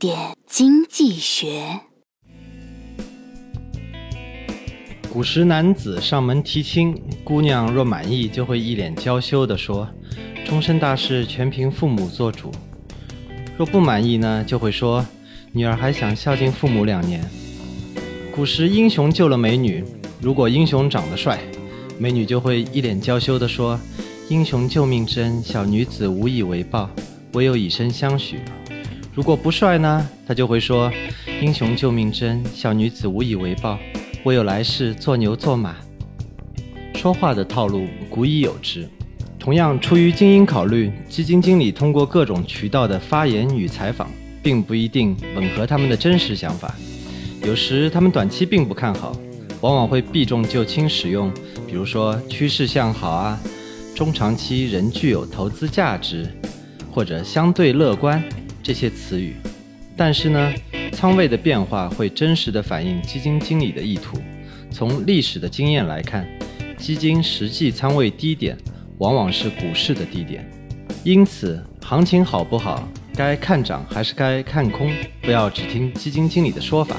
点经济学。古时男子上门提亲，姑娘若满意，就会一脸娇羞地说：“终身大事全凭父母做主。”若不满意呢，就会说：“女儿还想孝敬父母两年。”古时英雄救了美女，如果英雄长得帅，美女就会一脸娇羞地说：“英雄救命之恩，小女子无以为报，唯有以身相许。”如果不帅呢，他就会说：“英雄救命之恩，小女子无以为报。”我有来世做牛做马，说话的套路古已有之。同样，出于经营考虑，基金经理通过各种渠道的发言与采访，并不一定吻合他们的真实想法。有时他们短期并不看好，往往会避重就轻使用，比如说趋势向好啊，中长期仍具有投资价值，或者相对乐观这些词语。但是呢？仓位的变化会真实的反映基金经理的意图。从历史的经验来看，基金实际仓位低点往往是股市的低点。因此，行情好不好，该看涨还是该看空，不要只听基金经理的说法，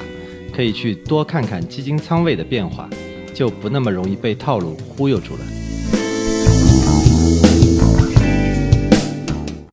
可以去多看看基金仓位的变化，就不那么容易被套路忽悠住了。